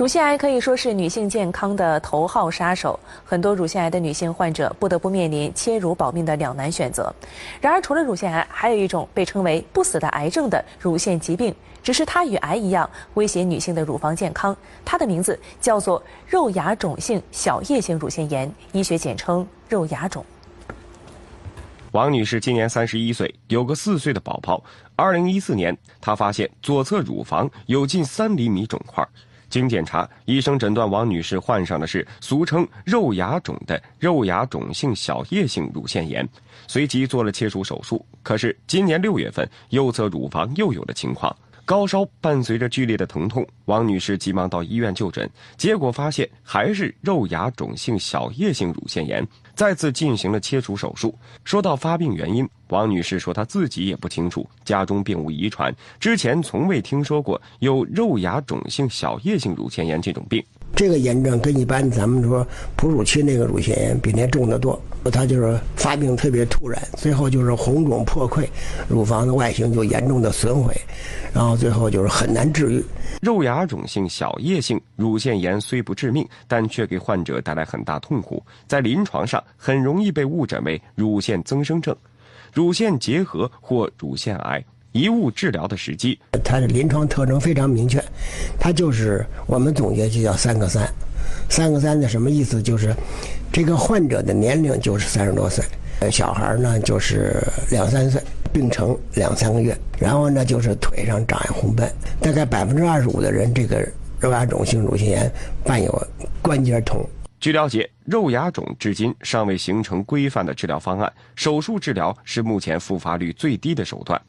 乳腺癌可以说是女性健康的头号杀手，很多乳腺癌的女性患者不得不面临切乳保命的两难选择。然而，除了乳腺癌，还有一种被称为“不死的癌症”的乳腺疾病，只是它与癌一样威胁女性的乳房健康。它的名字叫做肉芽肿性小叶性乳腺炎，医学简称肉芽肿。王女士今年三十一岁，有个四岁的宝宝。二零一四年，她发现左侧乳房有近三厘米肿块。经检查，医生诊断王女士患上的是俗称肉芽肿的肉芽肿性小叶性乳腺炎，随即做了切除手术。可是今年六月份，右侧乳房又有了情况，高烧伴随着剧烈的疼痛，王女士急忙到医院就诊，结果发现还是肉芽肿性小叶性乳腺炎。再次进行了切除手术。说到发病原因，王女士说她自己也不清楚，家中并无遗传，之前从未听说过有肉芽肿性小叶性乳腺炎这种病。这个炎症跟一般咱们说哺乳期那个乳腺炎比那重得多，它就是发病特别突然，最后就是红肿破溃，乳房的外形就严重的损毁，然后最后就是很难治愈。肉芽肿性小叶性乳腺炎虽不致命，但却给患者带来很大痛苦，在临床上很容易被误诊为乳腺增生症、乳腺结核或乳腺癌。贻误治疗的时机，它的临床特征非常明确，它就是我们总结就叫三个三，三个三的什么意思？就是这个患者的年龄就是三十多岁，小孩呢就是两三岁，病程两三个月，然后呢就是腿上长一红斑，大概百分之二十五的人这个肉芽肿性乳腺炎伴有关节痛。据了解，肉芽肿至今尚未形成规范的治疗方案，手术治疗是目前复发率最低的手段。